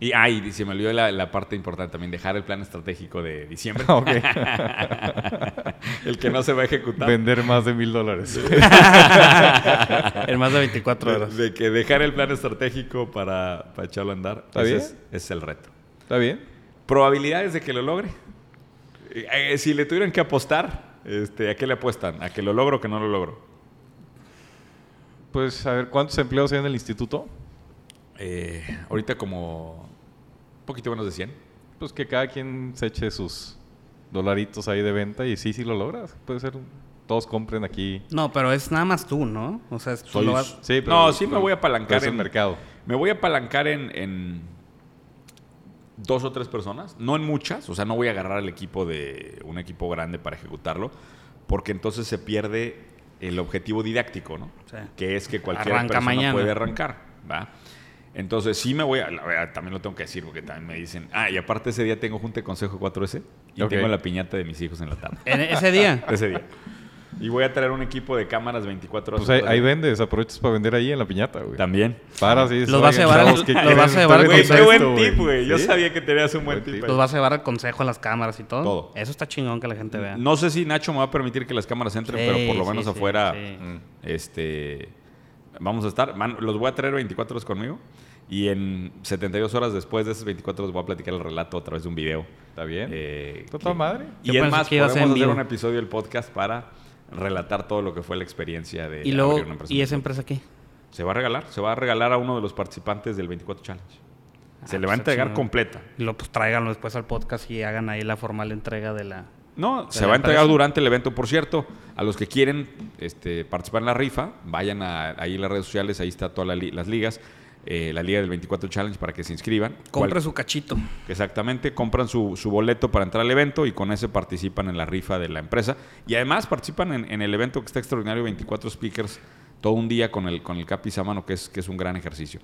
Y ay, se me olvidó la, la parte importante también, dejar el plan estratégico de diciembre. Ok. el que no se va a ejecutar. Vender más de mil dólares. en más de 24 De, horas. de que dejar el plan estratégico para, para echarlo a andar. ¿Está Ese bien? Es, ese es el reto. ¿Está bien? Probabilidades de que lo logre. Eh, si le tuvieran que apostar, este, ¿a qué le apuestan? ¿A que lo logro o que no lo logro? Pues, a ver, ¿cuántos empleados hay en el instituto? Eh, ahorita como poquito menos de 100. Pues que cada quien se eche sus dolaritos ahí de venta y sí, sí lo logras. Puede ser, todos compren aquí. No, pero es nada más tú, ¿no? O sea, es- tú Soy- lo vas- Sí, No, sí me voy a apalancar pero es el en- mercado. Me voy a apalancar en, en dos o tres personas, no en muchas, o sea, no voy a agarrar el equipo de un equipo grande para ejecutarlo, porque entonces se pierde el objetivo didáctico, ¿no? Sí. Que es que cualquier Arranca persona mañana. puede arrancar, ¿va? Entonces sí me voy a, la verdad, también lo tengo que decir, porque también me dicen, ah, y aparte ese día tengo junta de consejo 4S y tengo la piñata de mis hijos en la tarde. En ese día. ese día. Y voy a traer un equipo de cámaras 24 horas. Pues ahí, vendes, aprovechas para vender ahí en la piñata, güey. También. Para, sí. Los vas a llevar al- chavos, ¿qué los vas a llevar al Güey, qué buen tip, güey. Yo ¿Sí? sabía que tenías un buen Buen tip. Los vas a llevar al consejo, a las cámaras y todo. Todo. Eso está chingón que la gente vea. No sé si Nacho me va a permitir que las cámaras entren, Sí, pero por lo menos sí, afuera, sí. Mm. este, vamos a estar. los voy a traer 24 horas conmigo y en 72 horas después de esas 24 horas voy a platicar el relato a través de un video. Está bien. Eh, Está que- toda madre. Y es más, podemos hacer un episodio del podcast para relatar todo lo que fue la experiencia de y luego, abrir una empresa. ¿y esa empresa qué? Se va a regalar, se va a regalar a uno de los participantes del 24 Challenge. Se Ah, le va a pues, entregar completa. Y lo pues tráiganlo después al podcast y hagan ahí la formal entrega de la. No, se va a entregar durante el evento. Por cierto, a los que quieren este, participar en la rifa, vayan a, ahí en las redes sociales, ahí está todas la li- las ligas, eh, la liga del 24 Challenge para que se inscriban. Compre Cual- su cachito. Exactamente, compran su, su boleto para entrar al evento y con ese participan en la rifa de la empresa. Y además participan en, en el evento que está extraordinario, 24 speakers, todo un día con el, con el Capi Samano, que es, que es un gran ejercicio.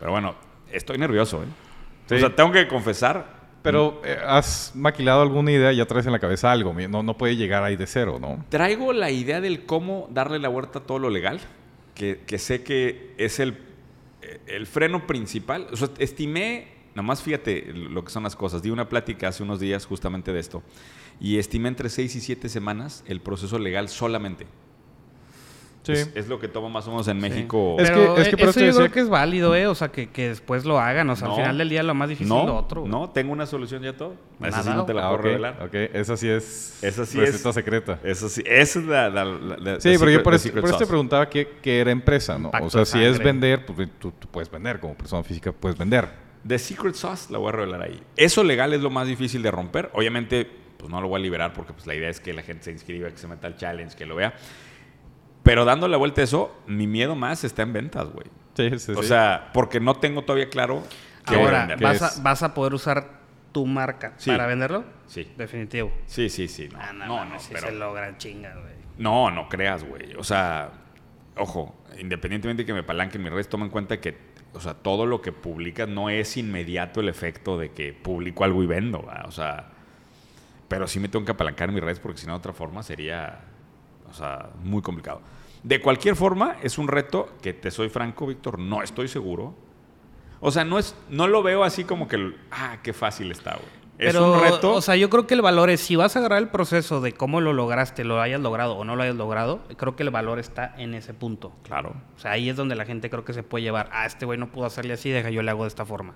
Pero bueno, estoy nervioso, ¿eh? Sí. O sea, tengo que confesar, Pero eh, has maquilado alguna idea ya traes en la cabeza algo. No, no puede llegar ahí de cero, ¿no? Traigo la idea del cómo darle la vuelta a todo lo legal, que, que sé que es el, el freno principal. O sea, estimé, nomás fíjate lo que son las cosas. Di una plática hace unos días justamente de esto. Y estimé entre 6 y 7 semanas el proceso legal solamente. Sí. Es, es lo que toma más o menos en México. Es que- es que eh, por eso eso yo decía creo que es válido, ¿eh? O sea, que, que después lo hagan. O sea, No. al final del día lo más difícil no, es lo otro. güey. no, tengo una solución ya todo. Esa sí no te la Ah, puedo ok, revelar. ok. Esa sí es Esa sí receta es- secreta. Eso sí, esa es la... la- la- la- Sí, pero yo secret- por, eso, secret por eso te preguntaba qué, qué era empresa, ¿no? O sea, si es vender, pues tú, tú puedes vender como persona física, puedes vender. The Secret Sauce la voy a revelar ahí. Eso legal es lo más difícil de romper. Obviamente, pues no lo voy a liberar porque pues, la idea es que la gente se inscriba, que se meta al challenge, que lo vea. Pero dando la vuelta a eso, mi miedo más está en ventas, güey. Sí, sí, O sí. sea, porque no tengo todavía claro voy a Ahora, vender. ¿qué ¿vas a, ¿vas a poder usar tu marca Sí. para venderlo? Sí. Definitivo. Sí, sí, sí. No, Ah, no, no, mames, sí pero- se logran chingas, güey. No, no creas, güey. O sea, ojo, independientemente de que me palanquen mis redes, toma en cuenta que, o sea, todo lo que publicas no es inmediato el efecto de que publico algo y vendo, ¿va? O sea, pero sí me tengo que apalancar en mis redes porque si no, de otra forma sería, o sea, muy complicado. De cualquier forma, es un reto que, te soy franco, Víctor, no estoy seguro. O sea, no, es, no lo veo así como que, ah, qué fácil está, güey. Es Pero, un reto. o sea, yo creo que el valor es, si vas a agarrar el proceso de cómo lo lograste, lo hayas logrado o no lo hayas logrado, creo que el valor está en ese punto. claro. O sea, ahí es donde la gente creo que se puede llevar, ah, este güey no pudo hacerle así, deja yo le hago de esta forma.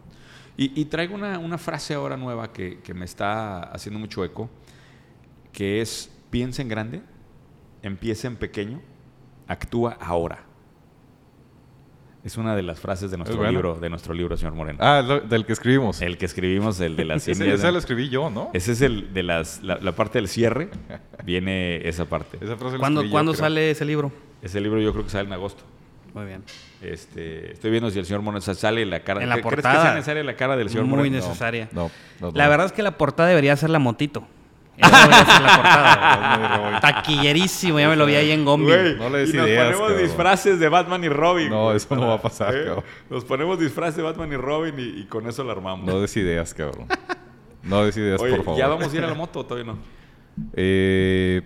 Y, y traigo una, una frase ahora nueva que, que me está haciendo mucho eco, que es, piensa en grande, empieza en pequeño, actúa ahora. Es una de las frases de nuestro libro, de nuestro libro, señor Moreno. Ah, lo- del que escribimos. El que escribimos, el de las Ese, ese lo escribí yo, ¿no? Ese es el de las, la, la parte del cierre. Viene esa parte. Esa frase ¿Cuándo, escribí ¿cuándo sale ese libro? Ese libro yo creo que sale en agosto. Muy bien. Este, estoy viendo si el señor Moreno sale la cara. En la ¿Cre- ¿Crees que portada. sea necesaria la cara del señor Muy Moreno? necesaria. No, no, no. La verdad es que la portada debería ser la motito. La portada. Taquillerísimo, ya me lo vi ahí en Gombi. No le des y nos ideas, ponemos cabrón. disfraces de Batman y Robin. No, eso no va a pasar, cabrón. Nos ponemos disfraces de Batman y Robin y, y con eso lo armamos. No des ideas, cabrón. No des ideas, Oye, por favor. ¿ya vamos a ir a la moto o todavía no? Eh,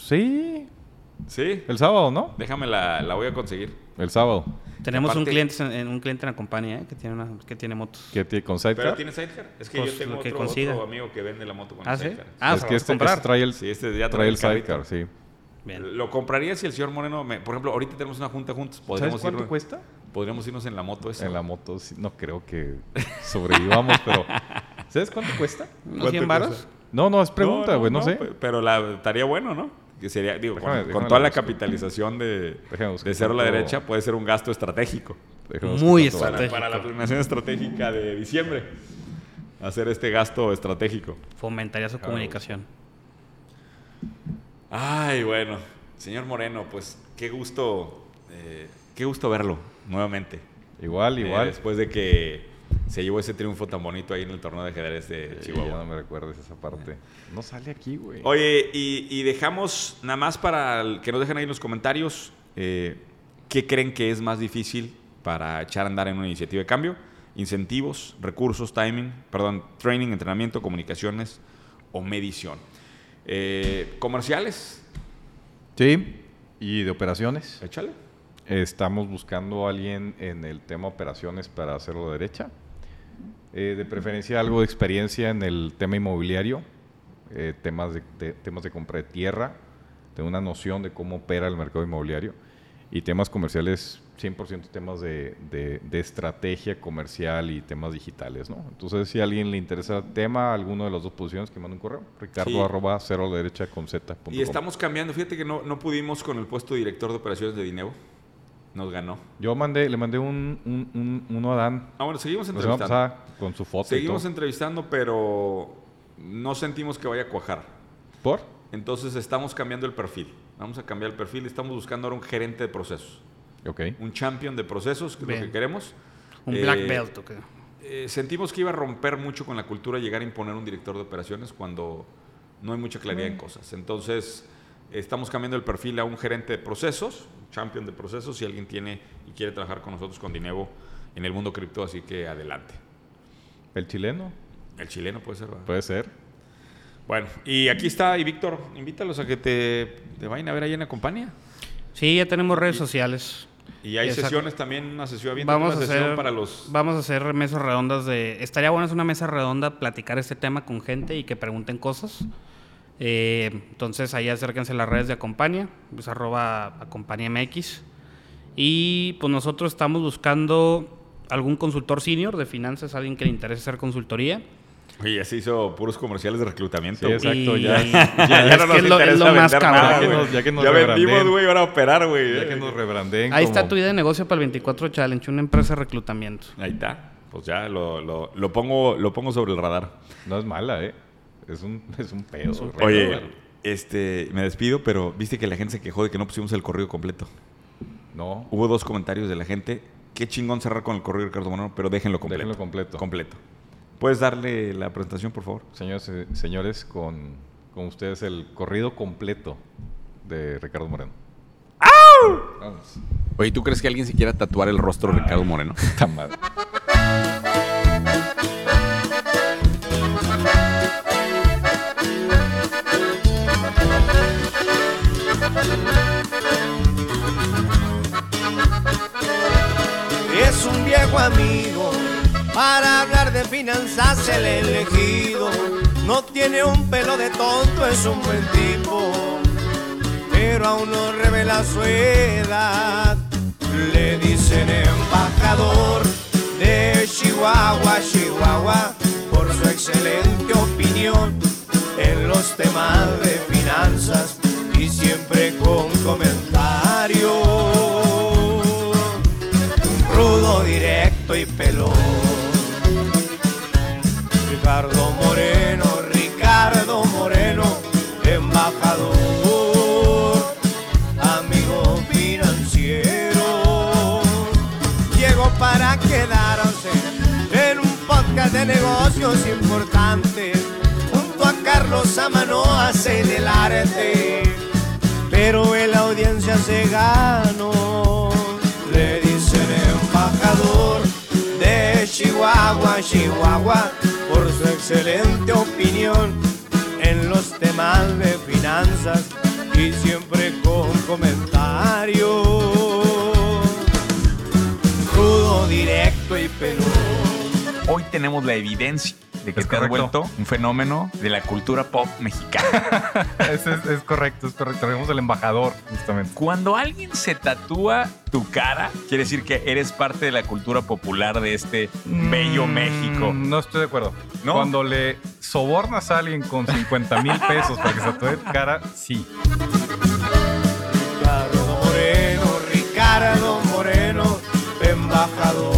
sí. Sí. El sábado, ¿no? Déjame la, la voy a conseguir. El sábado. Tenemos un cliente en, un cliente en la compañía eh, que tiene una, que tiene motos. ¿Qué tiene con ¿Pero Sidecar? tiene sidecar? Es que Pues, yo tengo lo que otro, amigo que vende la moto con ¿Ah, sí? sidecar. Ah, es que este, comprar. este trae el, Sí, este ya trae el carrito. Sidecar, sí. Bien. Lo compraría si el señor Moreno, me- por ejemplo, ahorita tenemos una junta juntos. ¿Sabes cuánto ir- cuesta? podríamos irnos en la moto esa. En la moto, sí, no creo que sobrevivamos, pero... ¿Sabes cuánto cuesta? ¿Unos 100 varos? No, no, es pregunta, güey, no, sé. pe- Pero la, estaría bueno, ¿no? Que sería, digo, Déjame- con, déjame con toda la capitalización de, de cero a la derecha, puede ser un gasto estratégico. Déjame Muy. Para, para la planeación estratégica de diciembre. Hacer este gasto estratégico. Fomentaría su comunicación. Ay, bueno. Señor Moreno, pues qué gusto, eh, qué gusto verlo nuevamente. Igual, Eh, igual. después de que se llevó ese triunfo tan bonito ahí en el torneo de ajedrez de Chihuahua. ya no me recuerdes esa parte. No sale aquí, güey. Oye, y, y dejamos nada más para el- que nos dejen ahí en los comentarios eh, qué creen que es más difícil para echar a andar en una iniciativa de cambio. Incentivos, recursos, timing, perdón, training, entrenamiento, comunicaciones o medición. Eh, comerciales, Sí. ¿Y de operaciones? échale. Estamos buscando a alguien en el tema operaciones para hacerlo derecha. Eh, de preferencia algo de experiencia en el tema inmobiliario, eh, temas, de, de- temas de compra de tierra, de una noción de cómo opera el mercado inmobiliario y temas comerciales, 100% temas de, de- de estrategia comercial y temas digitales. ¿no? Entonces, si a alguien le interesa el tema, alguno de las dos posiciones, que mande un correo, ricardo Sí. arroba cero derecha con z punto Y estamos cambiando. Fíjate que no, no pudimos con el puesto de director de operaciones de Dineo. Nos ganó. Yo mandé, le mandé un, un- un- uno a Dan Ah, bueno, seguimos entrevistando. pasada con su foto Seguimos y todo. entrevistando, pero no sentimos que vaya a cuajar. ¿Por? Entonces estamos cambiando el perfil. Vamos a cambiar el perfil. Estamos buscando ahora un gerente de procesos. Ok. Un champion de procesos, que es lo que queremos. Un Eh, black belt, ¿o qué? eh, sentimos que iba a romper mucho con la cultura llegar a imponer un director de operaciones cuando no hay mucha claridad en cosas. Entonces, estamos cambiando el perfil a un gerente de procesos, un champion de procesos, si alguien tiene y quiere trabajar con nosotros con Dinevo en el mundo cripto, así que adelante. ¿El chileno? El chileno puede ser, ¿verdad? Puede ser. Bueno, y aquí está, y Víctor, invítalos a que te, te vayan a ver ahí en la compañía. Sí, ya tenemos redes sociales. Y hay Exacto. sesiones también, una sesión, aviéntate Vamos a una sesión hacer para los... vamos a hacer mesas redondas de estaría bueno es una mesa redonda platicar este tema con gente y que pregunten cosas Eh, entonces ahí acérquense a las redes de Acompaña es arroba Acompaña MX y pues nosotros estamos buscando algún consultor senior de finanzas alguien que le interese hacer consultoría Oye, ya se hizo puros comerciales de reclutamiento. Sí, exacto, Y- ya. Ya, es no que nos es lo, es lo más vender cabrón nada, que güey. nos- ya que nos ya vendimos, güey, ahora a operar, güey. Ya que nos rebrandeen ahí está tu idea de negocio para el 24 Challenge una empresa de reclutamiento Ahí está. Pues ya lo, lo, lo pongo, lo pongo sobre el radar. No es mala, ¿eh? Es un, es un pedo. Oye, Real. este, me despido, pero viste que la gente se quejó de que no pusimos el corrido completo. No, Hubo dos comentarios de la gente. Qué chingón cerrar con el corrido Ricardo Moreno, pero déjenlo completo. déjenlo completo. Completo. ¿Puedes darle la presentación, por favor? Señores, eh, señores con, con ustedes el corrido completo de Ricardo Moreno. Vamos. Oye, ¿tú crees que alguien se quiera tatuar el rostro de Ricardo Moreno? Madre. Un viejo amigo Para hablar de finanzas el elegido no tiene un pelo de tonto, es un buen tipo, pero aún no revela su edad. Le dicen embajador de Chihuahua, Chihuahua, por su excelente opinión en los temas de finanzas y siempre con comentarios. Y pelón. Ricardo Moreno, Ricardo Moreno, embajador, amigo financiero. Llegó para quedarse en un podcast de negocios importantes. Junto a Carlos Amanoa se del arte, pero en la audiencia se ganó. Chihuahua, por su excelente opinión en los temas de finanzas y siempre con comentarios. Rudo, directo y peludo. Hoy tenemos la evidencia de que es te correcto. vuelto un fenómeno de la cultura pop mexicana. es, correcto, es correcto. Tenemos el embajador, justamente. Cuando alguien se tatúa tu cara, quiere decir que eres parte de la cultura popular de este mm, bello México. No estoy de acuerdo. Cuando le sobornas a alguien con 50 mil pesos para que se tatúe tu cara, sí. Ricardo Moreno, Ricardo Moreno, embajador.